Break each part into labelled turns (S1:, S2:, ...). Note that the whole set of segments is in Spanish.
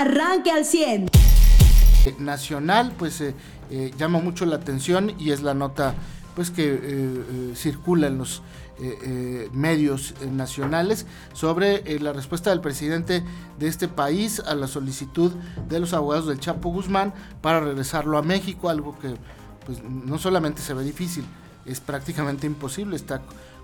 S1: arranque al 100.
S2: Nacional, pues llama mucho la atención y es la nota pues que circula en los medios nacionales sobre la respuesta del presidente de este país a la solicitud de los abogados del Chapo Guzmán para regresarlo a México, algo que pues no solamente se ve difícil, es prácticamente imposible, está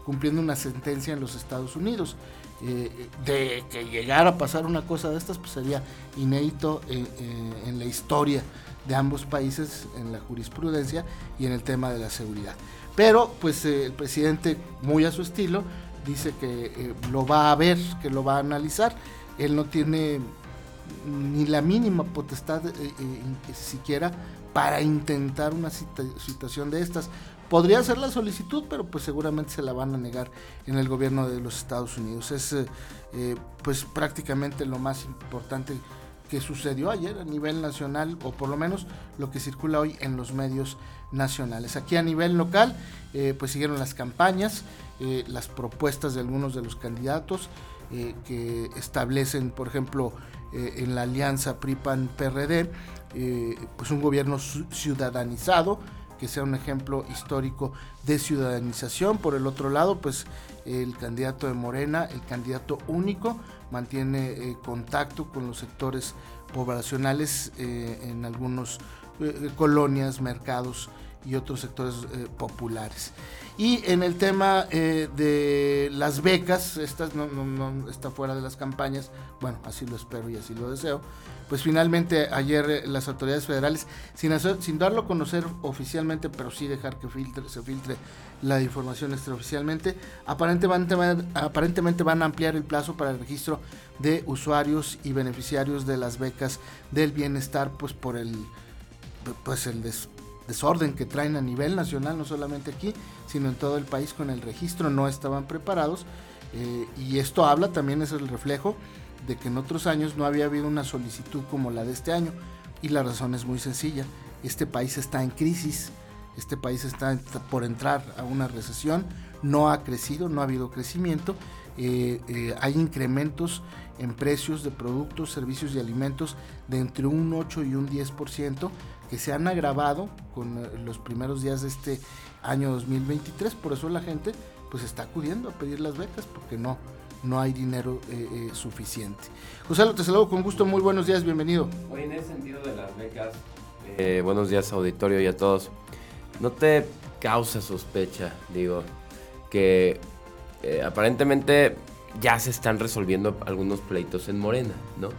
S2: cumpliendo una sentencia en los Estados Unidos. Eh, de que llegara a pasar una cosa de estas, pues sería inédito eh, eh, en la historia de ambos países, en la jurisprudencia y en el tema de la seguridad. Pero, pues el presidente, muy a su estilo, dice que lo va a ver, que lo va a analizar. Él no tiene ni la mínima potestad siquiera para intentar una situación de estas. Podría hacer la solicitud, pero pues seguramente se la van a negar en el gobierno de los Estados Unidos. Es eh, eh, pues prácticamente lo más importante que sucedió ayer a nivel nacional, o por lo menos lo que circula hoy en los medios nacionales. Aquí a nivel local, eh, pues siguieron las campañas, las propuestas de algunos de los candidatos que establecen, por ejemplo, en la alianza PRI-PAN-PRD, pues un gobierno ciudadanizado, que sea un ejemplo histórico de ciudadanización. Por el otro lado, pues el candidato de Morena, el candidato único, mantiene eh, contacto con los sectores poblacionales eh, en algunas eh, colonias, mercados y otros sectores populares. Y en el tema de las becas, estas no, no, está fuera de las campañas, bueno, así lo espero y así lo deseo, pues finalmente ayer eh, las autoridades federales, sin, sin darlo a conocer oficialmente, pero sí dejar que filtre, se filtre la información extraoficialmente, aparentemente van, aparentemente van a ampliar el plazo para el registro de usuarios y beneficiarios de las becas del bienestar, pues por el, pues el desorden que traen a nivel nacional, no solamente aquí, sino en todo el país con el registro, no estaban preparados. Eh, y esto habla también, es el reflejo de que en otros años no había habido una solicitud como la de este año. Y la razón es muy sencilla. Este país está en crisis, este país está por entrar a una recesión, no ha crecido, no ha habido crecimiento, eh, eh, hay incrementos en precios de productos, servicios y alimentos de entre un 8 y un 10% que se han agravado con eh, los primeros días de este año 2023, por eso la gente pues está acudiendo a pedir las becas porque no, no hay dinero eh, eh, suficiente. José, te saludo con gusto, muy buenos días, bienvenido.
S3: Hoy en ese sentido de las becas, eh, buenos días auditorio y a todos. ¿No te causa sospecha, digo, que aparentemente ya se están resolviendo algunos pleitos en Morena, ¿no?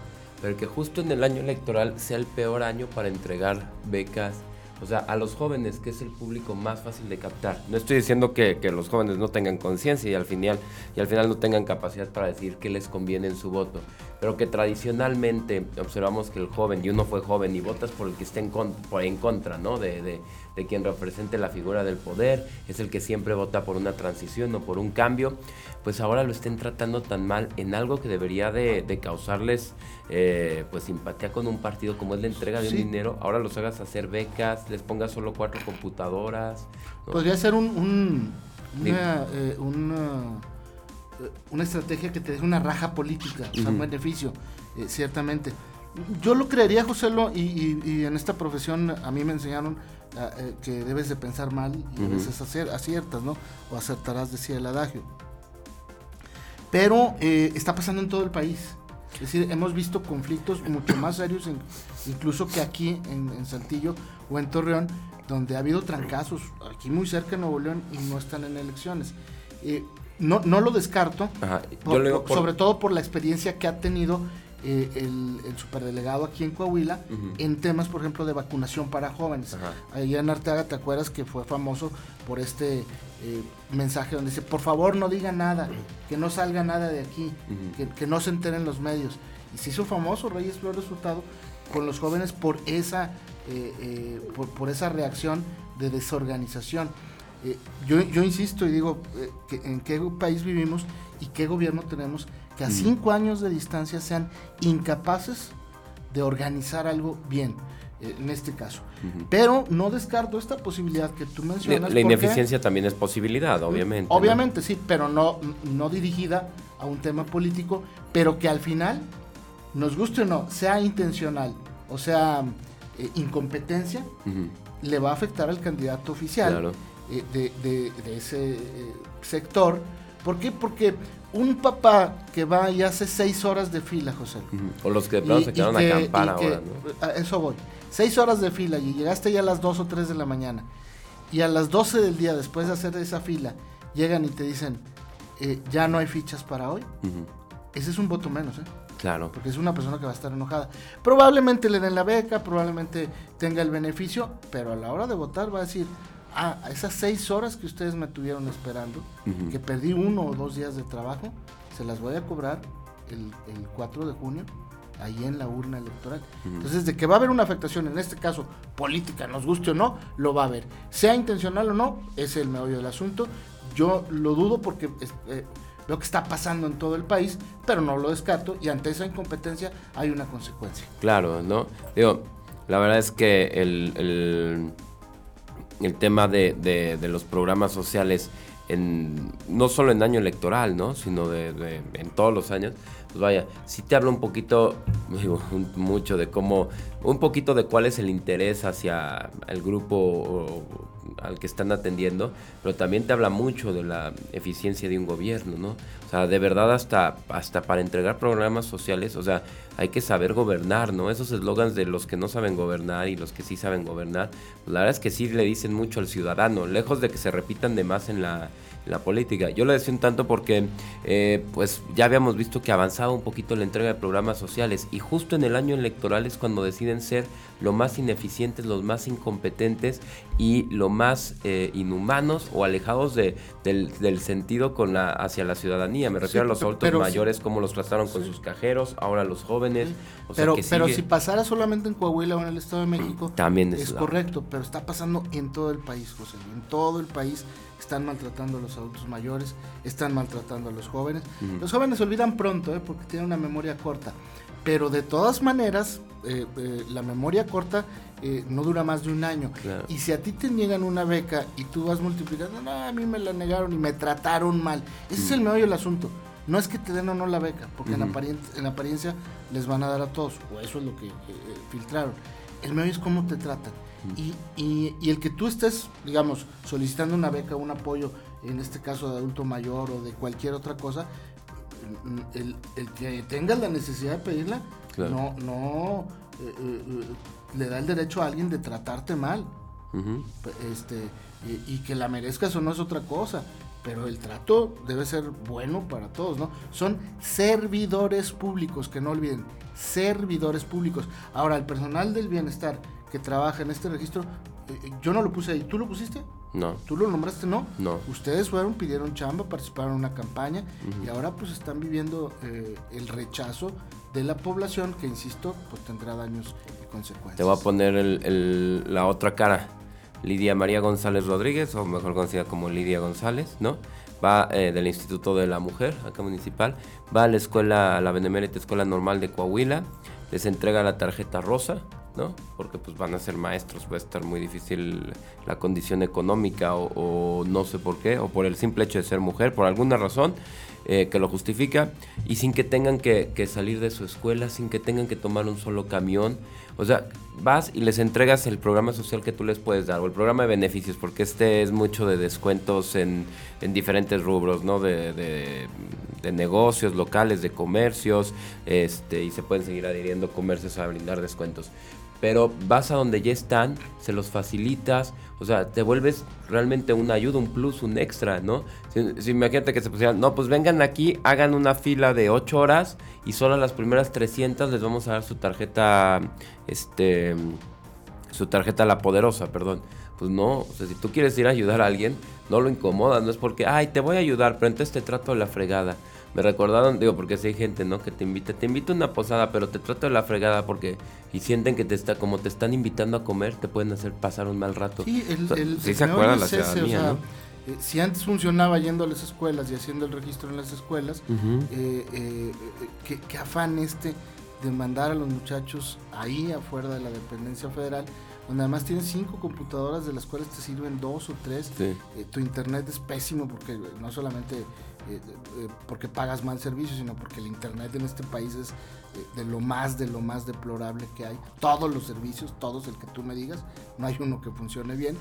S3: Pero que justo en el año electoral sea el peor año para entregar becas o sea, a los jóvenes, que es el público más fácil de captar. No estoy diciendo que, los jóvenes no tengan conciencia y al final y al final no tengan capacidad para decir qué les conviene en su voto, pero que tradicionalmente observamos que el joven, y uno fue joven y votas por el que esté en, en contra, ¿no? De, de quien represente la figura del poder, es el que siempre vota por una transición o por un cambio, pues ahora lo estén tratando tan mal en algo que debería de, causarles eh, pues simpatía con un partido como es la entrega de un dinero, ahora los hagas hacer becas, les pongas solo cuatro computadoras.
S2: Podría ser un, eh, una, una, estrategia que te deje una raja política, o sea, un beneficio, eh, ciertamente. Yo lo creería, José, y, y en esta profesión a mí me enseñaron eh, que debes de pensar mal y a veces aciertas, ¿no? O acertarás, decía el adagio. Pero eh, está pasando en todo el país. Es decir, hemos visto conflictos mucho más serios, incluso que aquí en, Saltillo o en Torreón, donde ha habido trancazos, aquí muy cerca de Nuevo León y no están en elecciones. Eh, no, no lo descarto, sobre todo por la experiencia que ha tenido eh, el, superdelegado aquí en Coahuila en temas, por ejemplo, de vacunación para jóvenes. Allá en Arteaga, ¿te acuerdas que fue famoso por este eh, mensaje donde dice, por favor no diga nada, que no salga nada de aquí, que, no se enteren los medios? Y se hizo famoso Reyes Flores Resultado con los jóvenes por esa, eh, por, esa reacción de desorganización. Yo, yo insisto y digo, que ¿en qué país vivimos y qué gobierno tenemos que a cinco años de distancia sean incapaces de organizar algo bien, eh, en este caso. Pero no descarto esta posibilidad que tú mencionas.
S3: La, ineficiencia también es posibilidad, obviamente.
S2: Obviamente, sí, pero no, no dirigida a un tema político, pero que al final nos guste o no, sea intencional o sea eh, incompetencia, le va a afectar al candidato oficial eh, de, ese eh, sector. ¿Por qué? Porque un papá que va y hace seis horas de fila, José.
S3: O los que de se quedaron a acampar ahora,
S2: A eso voy. Seis horas de fila y llegaste ya a las dos o tres de la mañana. Y a las doce del día, después de hacer esa fila, llegan y te dicen, ya no hay fichas para hoy. Ese es un voto menos, ¿eh?
S3: Claro.
S2: Porque es una persona que va a estar enojada. Probablemente le den la beca, probablemente tenga el beneficio, pero a la hora de votar va a decir, ah, esas seis horas que ustedes me tuvieron esperando, que perdí uno o dos días de trabajo, se las voy a cobrar el, 4 de junio ahí en la urna electoral. Entonces, de que va a haber una afectación, en este caso política, nos guste o no, lo va a haber. Sea intencional o no, es el meollo del asunto. Yo lo dudo porque... Eh, lo que está pasando en todo el país, pero no lo descarto y ante esa incompetencia hay una consecuencia.
S3: Claro, ¿no? Digo, la verdad es que el, el, tema de, los programas sociales, en, no solo en año electoral, ¿no? Sino de, en todos los años, pues vaya, sí te habla un poquito, mucho de cómo, un poquito de cuál es el interés hacia el grupo al que están atendiendo, pero también te habla mucho de la eficiencia de un gobierno, ¿no? O sea, de verdad hasta, hasta para entregar programas sociales, o sea, hay que saber gobernar, ¿no? Esos eslogans de los que no saben gobernar y los que sí saben gobernar, pues la verdad es que sí le dicen mucho al ciudadano, lejos de que se repitan de más en la, la política. Yo lo decía un tanto porque eh, pues ya habíamos visto que avanzaba un poquito la entrega de programas sociales y justo en el año electoral es cuando deciden ser lo más ineficientes, los más incompetentes y lo más eh, inhumanos o alejados de, del, sentido con la, hacia la ciudadanía. Me refiero a los adultos mayores, cómo los trataron con sus cajeros, ahora los jóvenes.
S2: Pero, pero si pasara solamente en Coahuila o en el Estado de México,
S3: también
S2: es, correcto, pero está pasando en todo el país, José, en todo el país están maltratando a los adultos mayores, están maltratando a los jóvenes. Los jóvenes se olvidan pronto, ¿eh? porque tienen una memoria corta. Pero de todas maneras, eh, eh, la memoria corta no dura más de un año. Y si a ti te niegan una beca y tú vas multiplicando, no, a mí me la negaron y me trataron mal. Ese es el meollo del asunto. No es que te den o no la beca, porque en, apariencia, en apariencia les van a dar a todos, o eso es lo que filtraron. El meollo es cómo te tratan. Y, y, el que tú estés, digamos, solicitando una beca, un apoyo, en este caso de adulto mayor o de cualquier otra cosa, el, el que tenga la necesidad de pedirla, no, no eh, eh, eh, le da el derecho a alguien de tratarte mal. este, y, y, que la merezcas o no es otra cosa. Pero el trato debe ser bueno para todos, ¿no? Son servidores públicos, que no olviden, servidores públicos. Ahora, el personal del bienestar que trabaja en este registro, eh, eh, yo no lo puse ahí. ¿Tú lo pusiste?
S3: No.
S2: ¿Tú lo nombraste? No.
S3: No.
S2: Ustedes fueron, pidieron chamba, participaron en una campaña y ahora pues están viviendo eh, el rechazo de la población que, insisto, pues tendrá daños y consecuencias.
S3: Te voy a poner el, la otra cara. Lidia María González Rodríguez, o mejor conocida como Lidia González, ¿no? Va del Instituto de la Mujer, acá municipal, va a la escuela, a la Benemérita Escuela Normal de Coahuila, les entrega la tarjeta rosa, ¿no? Porque pues van a ser maestros, va a estar muy difícil la condición económica o, no sé por qué, o por el simple hecho de ser mujer, por alguna razón eh, que lo justifica, y sin que tengan que, salir de su escuela, sin que tengan que tomar un solo camión. O sea, vas y les entregas el programa social que tú les puedes dar, o el programa de beneficios, porque este es mucho de descuentos en, diferentes rubros, ¿no? De, de, de, negocios locales, de comercios, este, y se pueden seguir adhiriendo comercios a brindar descuentos pero vas a donde ya están, se los facilitas, o sea, te vuelves realmente una ayuda, un plus, un extra, ¿no? Imagínate que se pusieran, no, pues vengan aquí, hagan una fila de 8 horas y solo a las primeras 300 les vamos a dar su tarjeta, este, su tarjeta La Poderosa, perdón. Pues no, o sea, si tú quieres ir a ayudar a alguien, no lo incomodas, no es porque, ay, te voy a ayudar, pero entonces te trato de la fregada. Me recordaron, digo, porque si hay gente, ¿no? Que te invita, te invito a una posada, pero te trato de la fregada porque y sienten que te está, como te están invitando a comer, te pueden hacer pasar un mal rato.
S2: Sí, el, se acuerda la ciudadanía, eh, si antes funcionaba yendo a las escuelas y haciendo el registro en las escuelas, eh, eh, ¿qué, afán este de mandar a los muchachos ahí afuera de la dependencia federal, donde además tienes cinco computadoras de las cuales te sirven dos o tres. tu internet es pésimo porque no solamente eh, eh, porque pagas mal servicio, sino porque el Internet en este país es de lo más, de lo más deplorable que hay. Todos los servicios, todos el que tú me digas, no hay uno que funcione bien.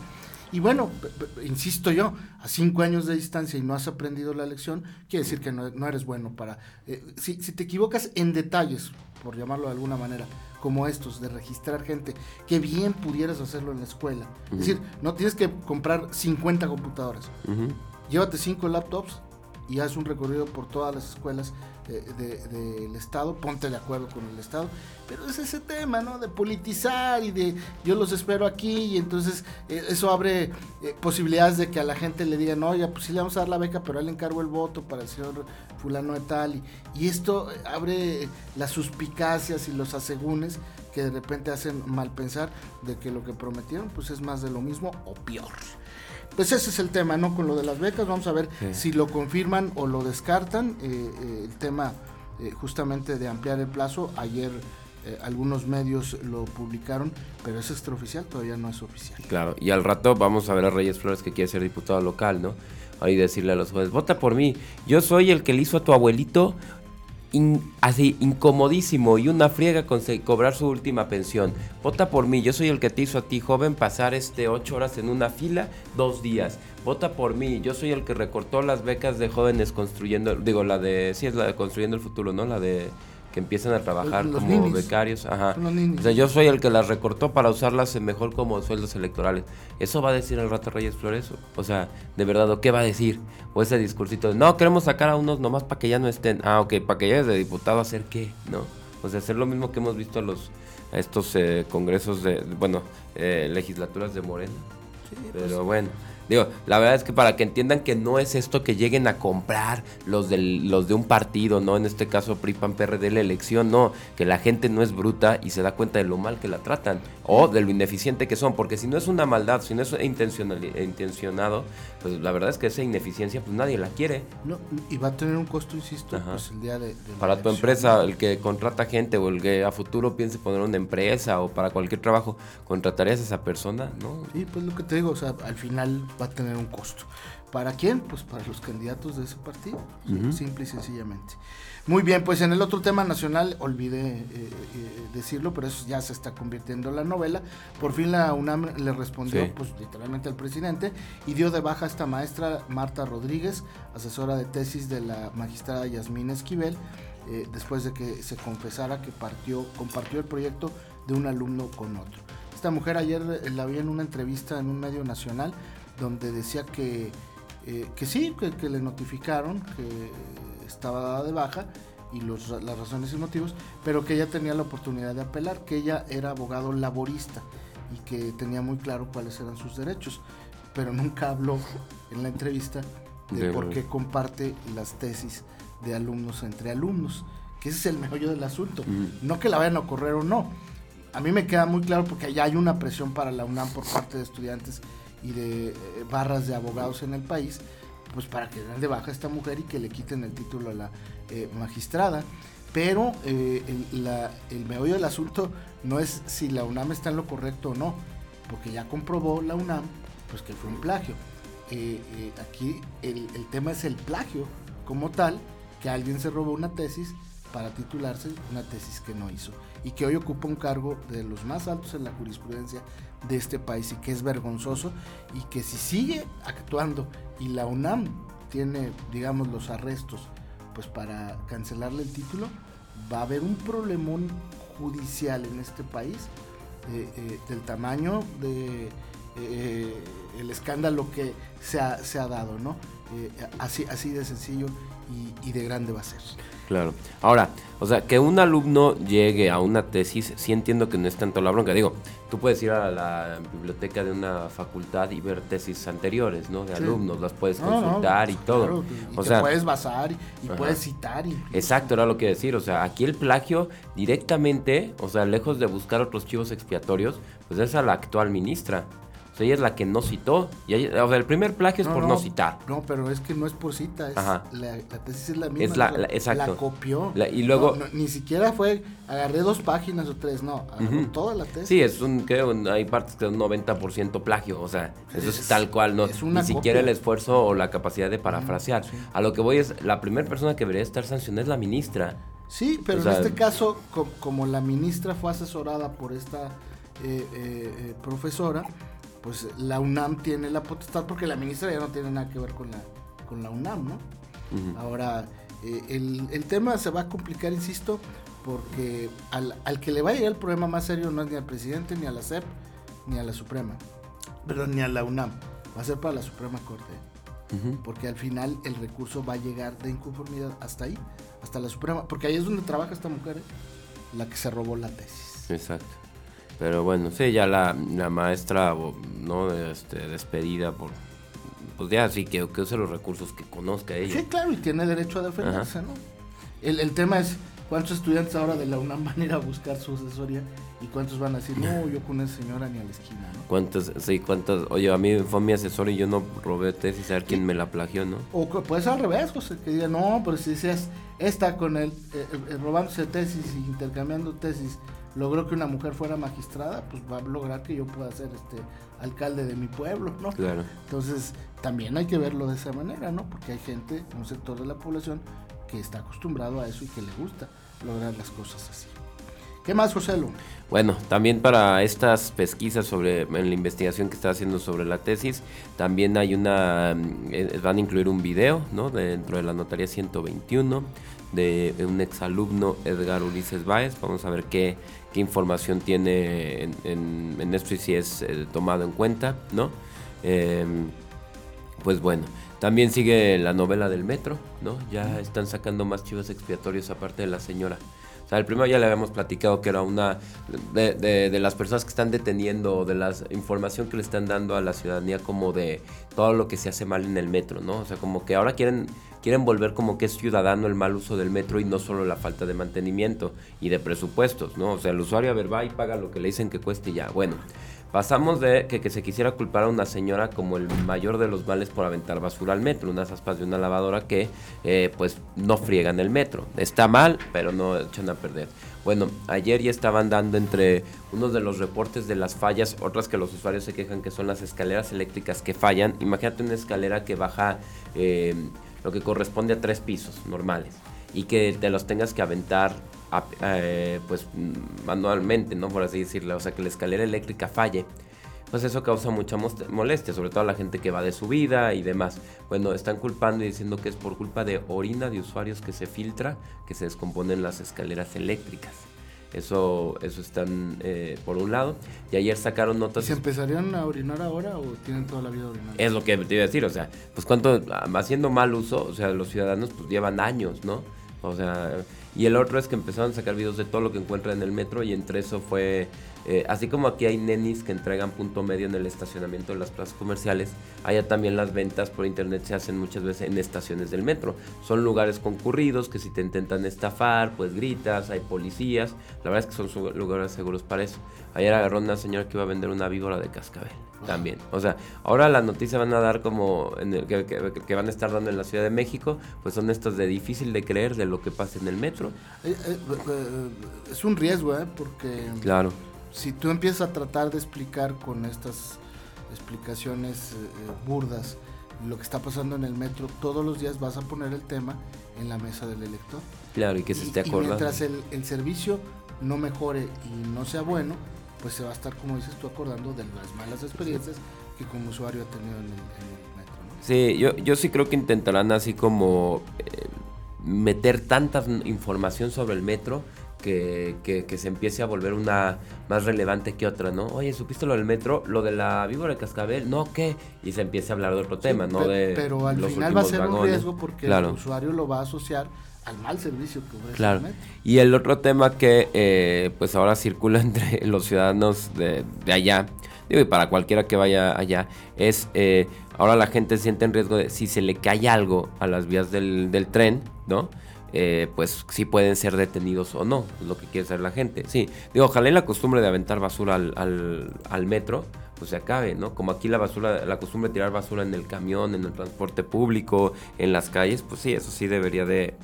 S2: Y bueno, insisto yo, a cinco años de distancia y no has aprendido la lección, quiere decir que no, eres bueno para... si, si te equivocas en detalles, por llamarlo de alguna manera, como estos, de registrar gente, que bien pudieras hacerlo en la escuela. Es decir, no tienes que comprar 50 computadoras. Llévate 5 laptops y haz un recorrido por todas las escuelas del Estado, ponte de acuerdo con el Estado, pero es ese tema, ¿no? De politizar y de yo los espero aquí y entonces eh, eso abre eh, posibilidades de que a la gente le digan, oye, pues sí le vamos a dar la beca, pero él encargo el voto para el señor fulano de tal, y, esto abre las suspicacias y los asegúnes que de repente hacen mal pensar de que lo que prometieron pues es más de lo mismo o peor. Pues ese es el tema, ¿no? Con lo de las becas, vamos a ver si lo confirman o lo descartan. Eh, eh, el tema eh, justamente de ampliar el plazo, ayer algunos medios lo publicaron, pero es extraoficial, todavía no es oficial.
S3: Claro, y al rato vamos a ver a Reyes Flores que quiere ser diputado local, ¿no? ahí decirle a los jueces, vota por mí, yo soy el que le hizo a tu abuelito así incomodísimo y una friega con cobrar su última pensión. Vota por mí, yo soy el que te hizo a ti joven pasar este ocho horas en una fila dos días. Vota por mí, yo soy el que recortó las becas de jóvenes construyendo, digo la de, sí es la de construyendo el futuro, ¿no? La de que empiezan a trabajar como becarios. Ajá. O sea, yo soy el que las recortó para usarlas mejor como sueldos electorales. ¿Eso va a decir el rato Reyes Flores? O sea, de verdad, ¿o qué va a decir? O ese discursito de, no, queremos sacar a unos nomás para que ya no estén. Ah, ok, para que llegues de diputado, ¿hacer qué? ¿No? O sea, hacer lo mismo que hemos visto a los a estos eh, congresos de, bueno, eh, legislaturas de Morena. Sí, pues Pero bueno. Digo, la verdad es que para que entiendan que no es esto que lleguen a comprar los, del, los de un partido, ¿no? En este caso PRI, PAN, PRD, la elección, no. Que la gente no es bruta y se da cuenta de lo mal que la tratan o de lo ineficiente que son. Porque si no es una maldad, si no es intencionado, pues la verdad es que esa ineficiencia, pues nadie la quiere.
S2: No, y va a tener un costo, insisto, pues el día de...
S3: para tu empresa, el que contrata gente o el que a futuro piense poner una empresa o para cualquier trabajo, ¿contratarías a esa persona? ¿No?
S2: Sí, pues lo que te digo, o sea, al final va a tener un costo. ¿Para quién? Pues para los candidatos de ese partido, simple y sencillamente. Muy bien, pues en el otro tema nacional, olvidé eh, eh, decirlo, pero eso ya se está convirtiendo en la novela. Por fin la UNAM le respondió, pues literalmente al presidente, y dio de baja a esta maestra Marta Rodríguez, asesora de tesis de la magistrada Yasmín Esquivel, eh, después de que se confesara que partió, compartió el proyecto de un alumno con otro. Esta mujer ayer la vi en una entrevista en un medio nacional donde decía que, eh, que sí, que, le notificaron que estaba de baja y los, las razones y motivos, pero que ella tenía la oportunidad de apelar, que ella era abogado laborista y que tenía muy claro cuáles eran sus derechos, pero nunca habló en la entrevista de, por qué comparte las tesis de alumnos entre alumnos, que ese es el meollo del asunto, no que la vayan a correr o no. A mí me queda muy claro porque allá hay una presión para la UNAM por parte de estudiantes y de eh, barras de abogados en el país, pues para que den de baja a esta mujer y que le quiten el título a la eh, magistrada. Pero eh, el, el, meollo del asunto no es si la UNAM está en lo correcto o no, porque ya comprobó la UNAM pues que fue un plagio. aquí el tema es el plagio como tal, que alguien se robó una tesis para titularse una tesis que no hizo y que hoy ocupa un cargo de los más altos en la jurisprudencia de este país y que es vergonzoso y que si sigue actuando y la UNAM tiene, digamos, los arrestos pues para cancelarle el título, va a haber un problemón judicial en este país eh, eh, del tamaño de eh, el escándalo que se ha, se ha dado, ¿no? así, así de sencillo y de grande va a ser.
S3: Claro. Ahora, o sea, que un alumno llegue a una tesis, sí entiendo que no es tanto la bronca. Digo, tú puedes ir a la biblioteca de una facultad y ver tesis anteriores, ¿no? De alumnos, las puedes consultar y todo.
S2: y o sea, puedes basar y, puedes citar.
S3: Exacto, era lo que decir. O sea, aquí el plagio directamente, o sea, lejos de buscar otros chivos expiatorios, pues es a la actual ministra. O O sea, ella es la que no citó. Y ella- o sea, el primer plagio es por no, citar.
S2: No, pero es que no es por cita, es
S3: Ajá.
S2: la, la tesis es la misma.
S3: Es la- exacto.
S2: La copió.
S3: Y luego-
S2: ni siquiera fue, agarré dos páginas o tres, no, agarró
S3: Ujú.
S2: toda la tesis.
S3: Sí, es un, creo, hay partes que es un 90% plagio, o sea, eso es,
S2: Es-
S3: tal cual, no,
S2: es una
S3: ni siquiera
S2: copia.
S3: el esfuerzo o la capacidad de parafrasear.
S2: sí.
S3: A lo que voy es, la primera persona que debería estar sancionada es la ministra.
S2: Sí, pero
S3: O sea,
S2: en este caso, co- como la ministra fue asesorada por esta eh, eh, eh, profesora, pues la UNAM tiene la potestad, porque la ministra ya no tiene nada que ver con la, con la UNAM, ¿no? Ahora, eh, el, el tema se va a complicar, insisto, porque al, al que le va a llegar el problema más serio no es ni al presidente, ni a la CEP, ni a la Suprema, perdón, ni a la UNAM, va a ser para la Suprema Corte, porque al final el recurso va a llegar de inconformidad hasta ahí, hasta la Suprema, porque ahí es donde trabaja esta mujer, ¿eh? la que se robó la tesis.
S3: Exacto. Pero bueno, sí, ya la, la maestra, ¿no? Este, despedida por... Pues ya sí, que, que use los recursos que conozca ella.
S2: Sí, claro, y tiene derecho a defenderse, ¿no? El, el tema es cuántos estudiantes ahora de la UNAM van a ir a buscar su asesoría y cuántos van a decir, no, yo con esa señora ni a la esquina, ¿no?
S3: ¿Cuántas, sí, cuántas? Oye, a mí fue mi asesor y yo no robé tesis, a ver quién me la plagió, ¿no?
S2: O ser al revés, José, que diga, no, pero si decías, esta con él, eh, eh, robándose tesis y intercambiando tesis, logró que una mujer fuera magistrada, pues va a lograr que yo pueda ser este alcalde de mi pueblo, ¿no?
S3: Claro.
S2: Entonces, también hay que verlo de esa manera, ¿no? Porque hay gente, un sector de la población, que está acostumbrado a eso y que le gusta lograr las cosas así. ¿Qué más, José Lu?
S3: Bueno, también para estas pesquisas sobre en la investigación que está haciendo sobre la tesis, también hay una eh, van a incluir un video, ¿no? Dentro de la notaría 121 de, de un exalumno Edgar Ulises Báez. Vamos a ver qué, qué información tiene en, en- en y si es eh, tomado en cuenta, ¿no? Em, pues bueno, también sigue la novela del metro, ¿no? Ya están sacando más chivos expiatorios aparte de la señora. O sea, el primero ya le habíamos platicado que era una de, de- de las personas que están deteniendo, de la información que le están dando a la ciudadanía como de todo lo que se hace mal en el metro, ¿no? O sea, como que ahora quieren, quieren volver como que es ciudadano el mal uso del metro y no solo la falta de mantenimiento y de presupuestos, ¿no? O sea, el usuario a ver va y paga lo que le dicen que cueste y ya. Bueno, Pasamos de que, se quisiera culpar a una señora como el mayor de los males por aventar basura al metro, unas aspas de una lavadora que eh, pues no friegan el metro. Está mal, pero no echan a perder. Bueno, ayer ya estaban dando entre unos de los reportes de las fallas, otras que los usuarios se quejan que son las escaleras eléctricas que fallan. Imagínate una escalera que baja eh, lo que corresponde a tres pisos normales y que te los tengas que aventar a- eh, pues manualmente, ¿no? Por así decirlo, o sea, que la escalera eléctrica falle, pues eso causa mucha molestia, sobre todo a la gente que va de subida y demás. Bueno, están culpando y diciendo que es por culpa de orina de usuarios que se filtra, que se descomponen las escaleras eléctricas. Eso, eso están eh, por un lado. Y ayer sacaron
S2: ¿Y
S3: notas...
S2: se empezarían a orinar ahora o tienen toda la vida orinando?
S3: Es lo que te iba a decir, o sea, pues cuánto, haciendo mal uso, o sea, los ciudadanos pues llevan años, ¿no? O sea, y el otro es que empezaron a sacar videos de todo lo que encuentran en el metro y entre eso fue, eh, así como aquí hay nenis que entregan punto medio en el estacionamiento de las plazas comerciales, allá también las ventas por internet se hacen muchas veces en estaciones del metro. Son lugares concurridos que si te intentan estafar, pues gritas, hay policías, la verdad es que son lugares seguros para eso. Ayer agarró una señora que iba a vender una víbora de cascabel también. O sea, ahora la noticia van a dar como que- que van a estar dando en la Ciudad de México, pues son estas de difícil de creer de lo que pasa en el metro.
S2: Eh, eh, eh, es un riesgo, ¿eh? Porque
S3: Claro.
S2: si tú empiezas a tratar de explicar con estas explicaciones burdas lo que está pasando en el metro, todos los días vas a poner el tema en la mesa del elector.
S3: Claro, y que se
S2: Y-
S3: esté
S2: y
S3: acordando.
S2: mientras el, el servicio no mejore y no sea bueno, pues se va a estar, como dices tú, acordando de las malas experiencias que como usuario ha tenido en el, en el metro. ¿no?
S3: Sí, yo, yo sí creo que intentarán así como eh, meter tanta información sobre el metro que, que- que se empiece a volver una más relevante que otra, ¿no? Oye, ¿supiste lo del metro? Lo de la víbora de cascabel, ¿no? ¿Qué? Y se empiece a hablar de otro tema,
S2: Sí,
S3: ¿no? de
S2: pero al
S3: los
S2: final va a ser un riesgo porque
S3: Claro.
S2: el usuario lo va a asociar al mal servicio que ofrece
S3: Claro.
S2: el metro.
S3: Y el otro tema que eh, pues ahora circula entre los ciudadanos de, de allá, digo, y para cualquiera que vaya allá, es eh, ahora la gente siente en riesgo de si se le cae algo a las vías del, tren, ¿no? eh, pues sí pueden ser detenidos o no, es lo que quiere saber la gente. Sí, digo, ojalá la costumbre de aventar basura al, al, metro, pues se acabe, ¿no? Como aquí la basura, la costumbre de tirar basura en el camión, en el transporte público, en las calles, pues sí, eso sí debería de,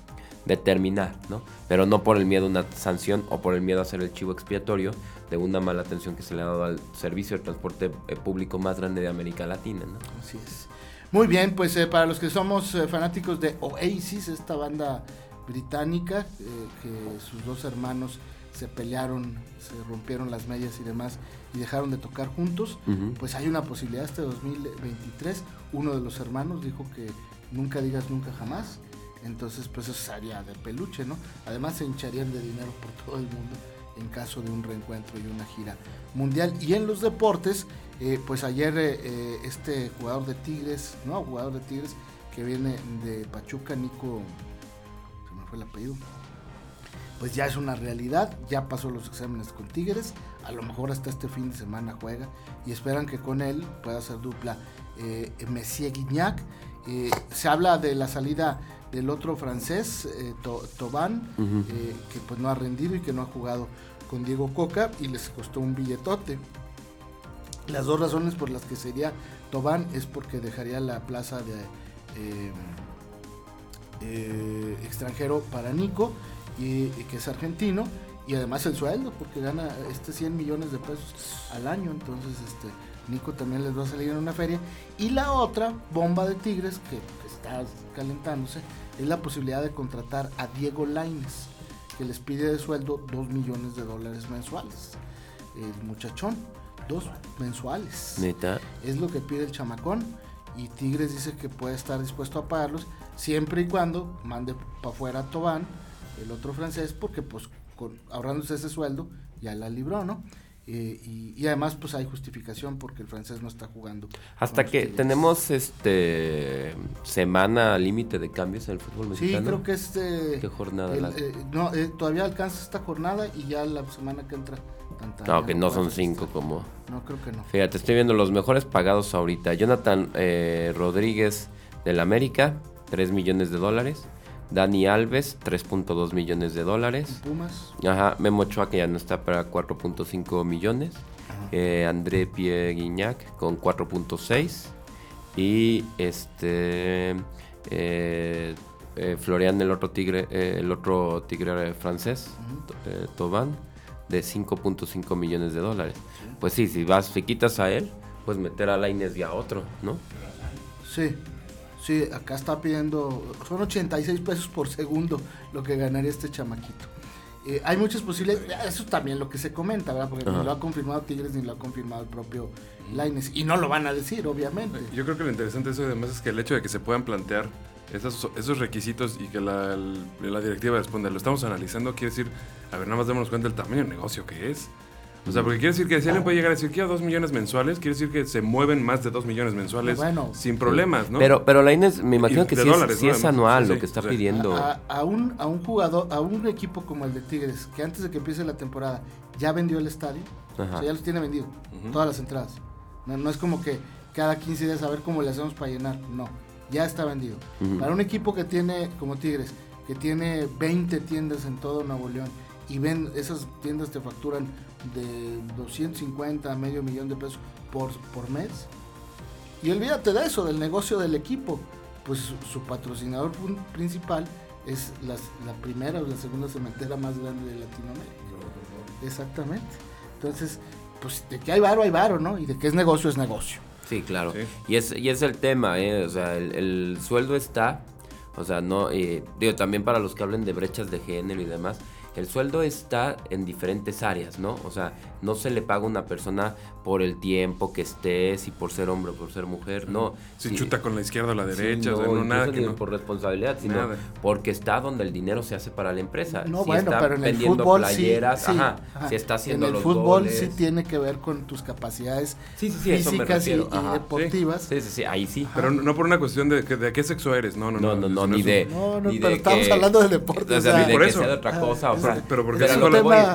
S3: de terminar, ¿no? Pero no por el miedo a una sanción o por el miedo a ser el chivo expiatorio de una mala atención que se le ha dado al servicio de transporte eh, público más grande de América Latina, ¿no?
S2: Así es. Muy bien, pues eh, para los que somos fanáticos de Oasis, esta banda británica, eh, que sus dos hermanos se pelearon, se rompieron las medias y demás y dejaron de tocar juntos, pues hay una posibilidad este 2023. Uno de los hermanos dijo que nunca digas nunca jamás, entonces pues eso sería de peluche, ¿no? Además se hincharían de dinero por todo el mundo en caso de un reencuentro y una gira mundial. Y en los deportes, eh, pues ayer eh, este jugador de Tigres, no, jugador de Tigres que viene de Pachuca, Nico el apellido, pues ya es una realidad, ya pasó los exámenes con Tigres, a lo mejor hasta este fin de semana juega y esperan que con él pueda hacer dupla eh, Messier Guignac. Eh, se habla de la salida del otro francés, eh, Tobán, eh, que pues no ha rendido y que no ha jugado con Diego Coca y les costó un billetote. Las dos razones por las que sería Tobán es porque dejaría la plaza de eh, extranjero para Nico, y, que es argentino, y además el sueldo, porque gana este 100 millones de pesos al año, entonces este Nico también les va a salir en una feria. Y la otra bomba de Tigres, que, está calentándose, es la posibilidad de contratar a Diego Laines, que les pide de sueldo 2 millones de dólares mensuales. El muchachón, dos mensuales. Es lo que pide el chamacón y Tigres dice que puede estar dispuesto a pagarlos siempre y cuando mande para afuera a Tobán, el otro francés, porque pues con, ahorrándose ese sueldo ya la libró, ¿no? Eh, y, además pues hay justificación porque el francés no está jugando.
S3: Hasta que tenemos este semana límite de cambios en el fútbol mexicano.
S2: Sí, creo que este...
S3: ¿Qué jornada?
S2: Eh, no, eh, todavía alcanza esta jornada y ya la semana que entra
S3: no, que no son cinco como...
S2: No, creo que no.
S3: Fíjate, estoy viendo los mejores pagados ahorita. Jonathan Rodríguez del América, 3 millones de dólares. Dani Alves, 3.2 millones de dólares.
S2: Pumas.
S3: Ajá, Memo Ochoa, que ya no está para 4.5 millones. Eh, André Pierre Guignac con 4.6. Y este... Eh, eh, Florian, el otro tigre, el otro tigre francés, Tobán de 5.5 millones de dólares. Pues sí, si vas, si quitas a él, pues meter a Laines y a otro, ¿no?
S2: Sí, sí, acá está pidiendo, son 86 pesos por segundo lo que ganaría este chamaquito. Eh, hay muchas posibilidades, eso también lo que se comenta, ¿verdad? Porque ni lo ha confirmado Tigres ni lo ha confirmado el propio Laines. Y no lo van a decir, obviamente.
S1: Yo creo que lo interesante de eso además es que el hecho de que se puedan plantear esos, esos requisitos y que la, la, directiva responda, lo estamos analizando, quiere decir, a ver, nada más démonos cuenta del tamaño del negocio que es. O sea, porque quiere decir que si alguien puede llegar a decir que a 2 millones mensuales, quiere decir que se mueven más de 2 millones mensuales sin problemas, ¿no?
S3: Pero, pero la Inés, me imagino que sí, es, anual lo que está pidiendo.
S2: A, un, a un jugador, a un equipo como el de Tigres, que antes de que empiece la temporada ya vendió el estadio, o sea, ya los tiene vendido, todas las entradas. No, no es como que cada 15 días a ver cómo le hacemos para llenar, no ya está vendido. Para un equipo que tiene, como Tigres, que tiene 20 tiendas en todo Nuevo León y ven, esas tiendas te facturan de 250 a medio millón de pesos por, por mes. Y olvídate de eso, del negocio del equipo. Pues su, patrocinador principal es la primera o la segunda cementera más grande de Latinoamérica. Exactamente. Entonces, pues de que hay varo, hay varo, ¿no? Y de que es negocio, es negocio.
S3: Sí, claro. Y, es, y es el tema, ¿eh? O sea, el, sueldo está, o sea, no, eh, digo, también para los que hablen de brechas de género y demás, el sueldo está en diferentes áreas, ¿no? O sea, no se le paga a una persona por el tiempo que estés y por ser hombre o por ser mujer, no.
S1: Si chuta con la izquierda o la derecha, o no, nada
S3: que por responsabilidad, sino porque está donde el dinero se hace para la empresa.
S2: No, bueno, pero en el fútbol
S3: playeras, sí, ajá, si está haciendo
S2: En el fútbol sí tiene que ver con tus capacidades físicas y, deportivas.
S3: Sí, sí, sí, ahí sí.
S1: Pero no por una cuestión de, de qué sexo eres, no, no,
S3: no. No, no, ni de...
S2: No, no, pero estamos hablando del deporte.
S3: O sea, ni de que sea de otra cosa, o sea...
S1: Pero porque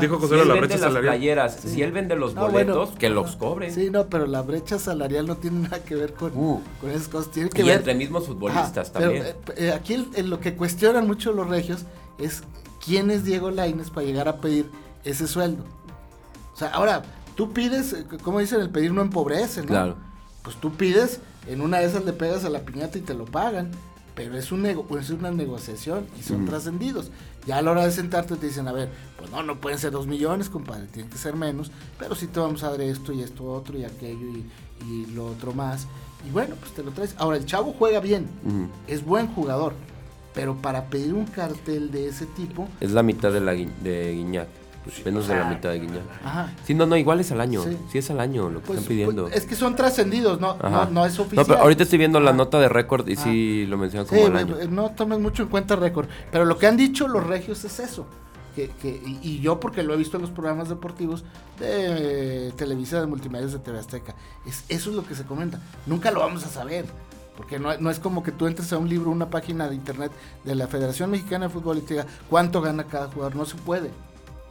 S1: dijo José la brecha salarial.
S3: Si él vende los boletos, que los cobre.
S2: Sí, no, pero la brecha salarial no tiene nada que ver con, uh. con esas cosas. Tiene que
S3: y
S2: ver...
S3: entre mismos futbolistas también.
S2: Eh, eh, aquí en lo que cuestionan mucho los regios es quién es Diego Laines para llegar a pedir ese sueldo. O sea, ahora, tú pides, eh, como dicen, el pedir no empobrece, ¿no?
S3: Claro.
S2: Pues tú pides, en una de esas le pegas a la piñata y te lo pagan. Pero es, un nego- es una negociación y son
S3: Ujú.
S2: trascendidos. Ya a la hora de sentarte te dicen, a ver, pues no, no pueden ser dos millones, compadre, tienen que ser menos, pero sí te vamos a dar esto y esto otro y aquello y, y lo otro más. Y bueno, pues te lo traes. Ahora, el chavo juega bien,
S3: Ujú.
S2: es buen jugador, pero para pedir un cartel de ese tipo,
S3: Es la mitad de, la, Gui- de Guiñac. Menos de la mitad de Guiñac.
S2: ajá.
S3: Sí, no, no, igual es al año.
S2: Sí.
S3: Sí, es al año lo que
S2: Pues,
S3: están pidiendo.
S2: pues, es que son trascendidos, no, no,
S3: Ajá.
S2: no es oficial.
S3: No, pero ahorita estoy viendo la nota de récord y
S2: Ah.
S3: sí lo mencionan
S2: Sí,
S3: como al
S2: güey,
S3: año.
S2: no tomes mucho en cuenta récord. Pero lo que han dicho los regios es eso. Que, que- y, y yo porque lo he visto en los programas deportivos de eh, Televisa, de Multimedios de TV Azteca. Es, eso es lo que se comenta. Nunca lo vamos a saber. Porque no, no es como que tú entres a un libro, una página de internet de la Federación Mexicana de Fútbol y te diga cuánto gana cada jugador. No se puede.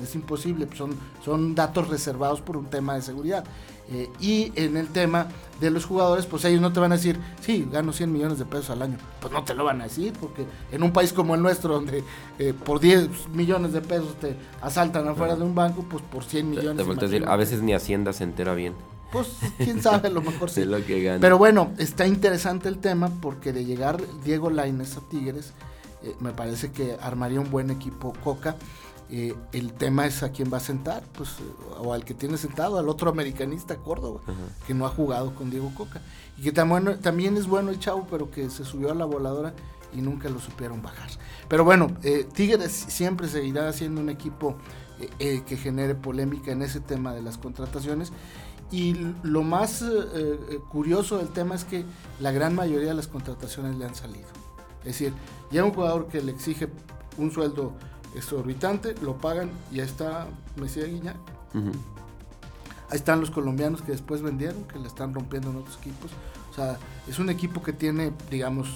S2: Es imposible. pues Son, son datos reservados por un tema de seguridad. Eh, y en el tema de los jugadores, pues ellos no te van a decir, sí, gano 100 millones de pesos al año. Pues no te lo van a decir, porque en un país como el nuestro, donde eh, por 10 millones de pesos te asaltan afuera de un banco, pues por 100
S3: Te,
S2: millones.
S3: te a decir, a
S2: imagínate.
S3: veces ni Hacienda se entera bien
S2: Pues quién sabe, a lo mejor sí.
S3: de lo que gana.
S2: Pero bueno, está interesante el tema porque de llegar Diego Lainez a Tigres, eh, me parece que armaría un buen equipo Coca. Eh, el tema es a quién va a sentar, pues, eh, o al que tiene sentado, al otro americanista Córdoba, que no ha jugado con Diego Coca. Y que bueno- también es bueno el chavo, pero que se subió a la voladora y nunca lo supieron bajar. Pero bueno, eh, Tigres siempre seguirá siendo un equipo eh, que genere polémica en ese tema de las contrataciones. Y lo más curioso del tema es que la gran mayoría de las contrataciones le han salido. Es decir, llega un jugador que le exige un sueldo exorbitante, lo pagan y ahí está Messi Guiñac.
S3: Ujú.
S2: Ahí están los colombianos que después vendieron, que le están rompiendo en otros equipos. O sea, es un equipo que tiene, digamos,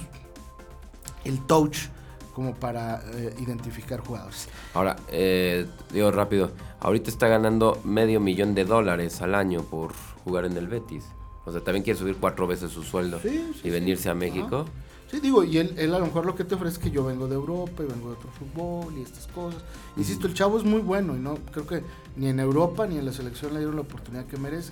S2: el touch como para eh, identificar jugadores.
S3: Ahora, eh, digo rápido, ahorita está ganando medio millón de dólares al año por jugar en el Betis. O sea, también quiere subir cuatro veces su sueldo
S2: Sí, sí,
S3: y
S2: sí.
S3: venirse a México.
S2: Sí, digo, y él, él a lo mejor lo que te ofrece es que yo vengo de Europa y vengo de otro fútbol y estas cosas. Insisto, el chavo es muy bueno y no creo que ni en Europa ni en la selección le dieron la oportunidad que merece.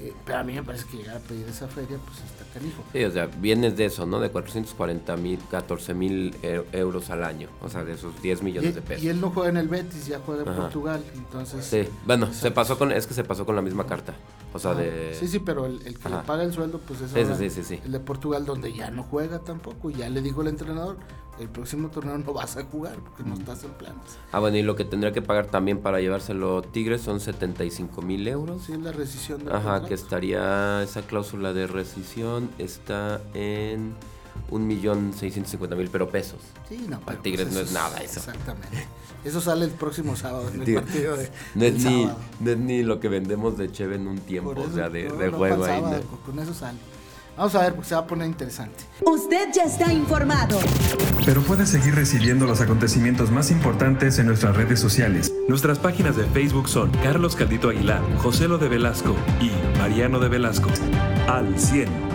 S2: Eh, pero a mí me parece que llegar a pedir esa feria, pues está canijo.
S3: Sí, o sea, vienes de eso, ¿no? De 440 mil, 14 mil e- euros al año. O sea, de esos 10
S2: Y,
S3: millones de pesos.
S2: y él no juega en el Betis, ya juega en
S3: Ajá.
S2: Portugal, entonces...
S3: Sí, bueno, se pasó con, es que se pasó con la misma carta. O sea,
S2: Ah,
S3: de...
S2: Sí, sí, pero el, el que le paga el sueldo, pues es
S3: Sí, sí,
S2: ahora
S3: sí, sí, sí.
S2: el de Portugal, donde ya no juega tampoco. Ya le dijo el entrenador, el próximo torneo no vas a jugar porque no estás en planes.
S3: Ah, bueno, y lo que tendría que pagar también para llevárselo Tigres son 75 mil euros.
S2: Sí, la rescisión del
S3: Ajá,
S2: contrato.
S3: que estaría, esa cláusula de rescisión está en un millón seiscientos mil, pero pesos.
S2: Sí, no, pero,
S3: Tigres no es
S2: eso
S3: nada eso.
S2: Exactamente. Eso sale el próximo sábado en el
S3: Digo,
S2: partido de.
S3: No es, ni,
S2: sábado.
S3: no es ni lo que vendemos de Cheve en un tiempo,
S2: Por
S3: o
S2: eso,
S3: sea, de,
S2: no,
S3: de
S2: no,
S3: juego
S2: para
S3: ahí.
S2: Con eso sale. Vamos a ver, porque se va a poner interesante.
S4: Usted ya está informado.
S5: Pero puedes seguir recibiendo los acontecimientos más importantes en nuestras redes sociales.
S6: Nuestras páginas de Facebook son Carlos Caldito Aguilar, José Lo de Velasco y Mariano de Velasco. Al 100.